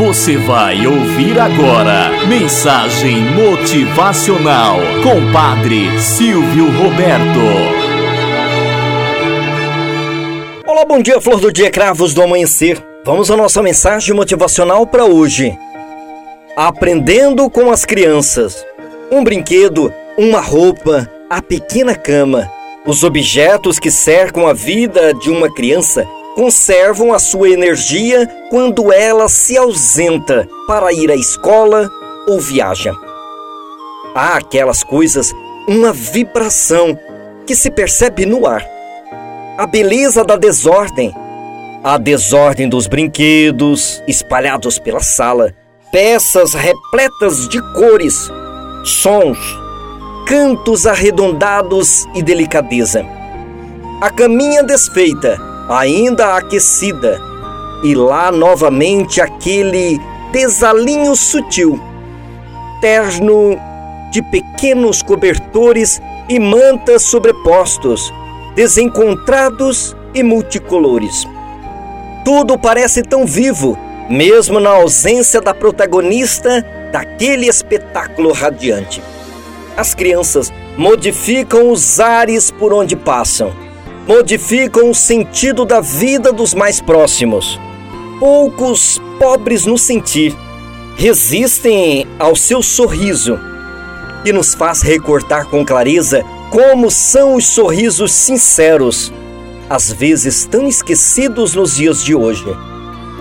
Você vai ouvir agora Mensagem Motivacional com Padre Silvio Roberto. Olá, bom dia, flor do dia, cravos do amanhecer. Vamos à nossa mensagem motivacional para hoje. Aprendendo com as crianças. Um brinquedo, uma roupa, a pequena cama. Os objetos que cercam a vida de uma criança conservam a sua energia quando ela se ausenta para ir à escola ou viaja. Há aquelas coisas, uma vibração que se percebe no ar. A beleza da desordem, a desordem dos brinquedos espalhados pela sala, peças repletas de cores, sons, cantos arredondados e delicadeza. A caminha desfeita ainda aquecida, e lá novamente aquele desalinho sutil, terno de pequenos cobertores e mantas sobrepostos, desencontrados e multicolores. Tudo parece tão vivo, mesmo na ausência da protagonista daquele espetáculo radiante. As crianças modificam os ares por onde passam modificam o sentido da vida dos mais próximos. Poucos pobres no sentir resistem ao seu sorriso, que nos faz recortar com clareza como são os sorrisos sinceros, às vezes tão esquecidos nos dias de hoje.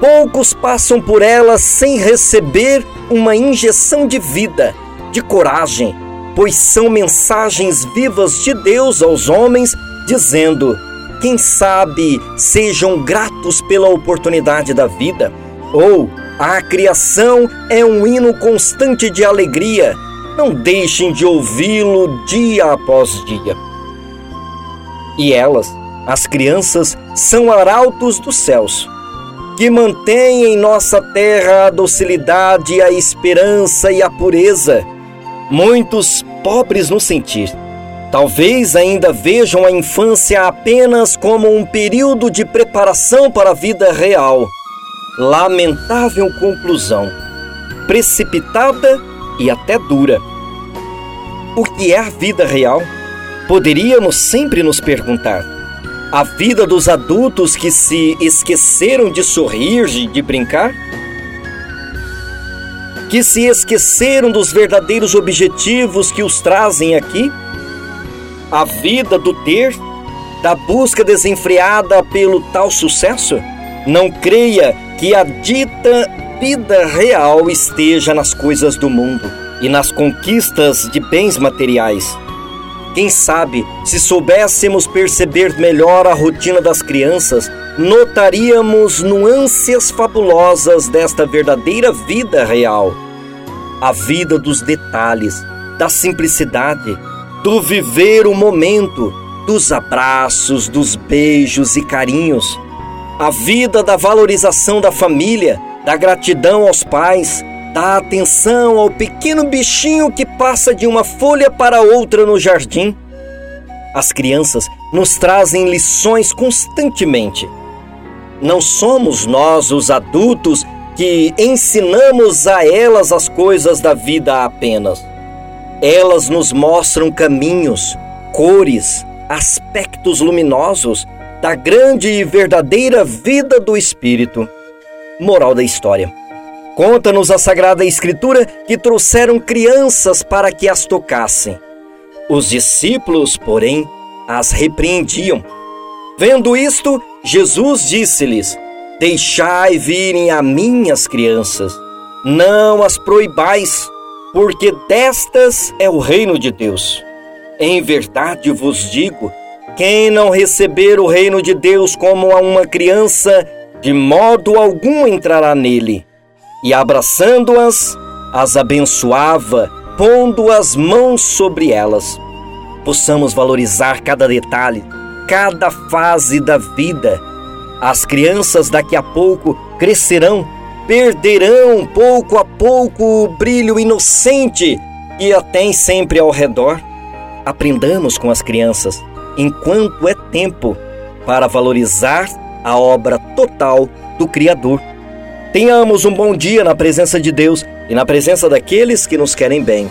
Poucos passam por ela sem receber uma injeção de vida, de coragem, pois são mensagens vivas de Deus aos homens dizendo: quem sabe sejam gratos pela oportunidade da vida, ou a criação é um hino constante de alegria, não deixem de ouvi-lo dia após dia. E elas, as crianças, são arautos dos céus, que mantêm em nossa terra a docilidade, a esperança e a pureza. Muitos pobres no sentir Talvez ainda vejam a infância apenas como um período de preparação para a vida real. Lamentável conclusão, precipitada e até dura. O que é a vida real? Poderíamos sempre nos perguntar. A vida dos adultos que se esqueceram de sorrir, de brincar? Que se esqueceram dos verdadeiros objetivos que os trazem aqui? A vida do ter, da busca desenfreada pelo tal sucesso? Não creia que a dita vida real esteja nas coisas do mundo e nas conquistas de bens materiais. Quem sabe, se soubéssemos perceber melhor a rotina das crianças, notaríamos nuances fabulosas desta verdadeira vida real. A vida dos detalhes, da simplicidade, do viver o momento, dos abraços, dos beijos e carinhos, a vida da valorização da família, da gratidão aos pais, da atenção ao pequeno bichinho que passa de uma folha para outra no jardim. As crianças nos trazem lições constantemente. Não somos nós, os adultos, que ensinamos a elas as coisas da vida apenas. Elas nos mostram caminhos, cores, aspectos luminosos da grande e verdadeira vida do Espírito. Moral da história. Conta-nos a Sagrada Escritura que trouxeram crianças para que as tocassem. Os discípulos, porém, as repreendiam. Vendo isto, Jesus disse-lhes: Deixai virem a mim as crianças, não as proibais, porque destas é o reino de Deus. Em verdade vos digo: quem não receber o reino de Deus como a uma criança, de modo algum entrará nele. E abraçando-as, as abençoava, pondo as mãos sobre elas. Possamos valorizar cada detalhe, cada fase da vida. As crianças daqui a pouco crescerão perderão pouco a pouco o brilho inocente que a tem sempre ao redor. Aprendamos com as crianças, enquanto é tempo, para valorizar a obra total do Criador. Tenhamos um bom dia na presença de Deus e na presença daqueles que nos querem bem.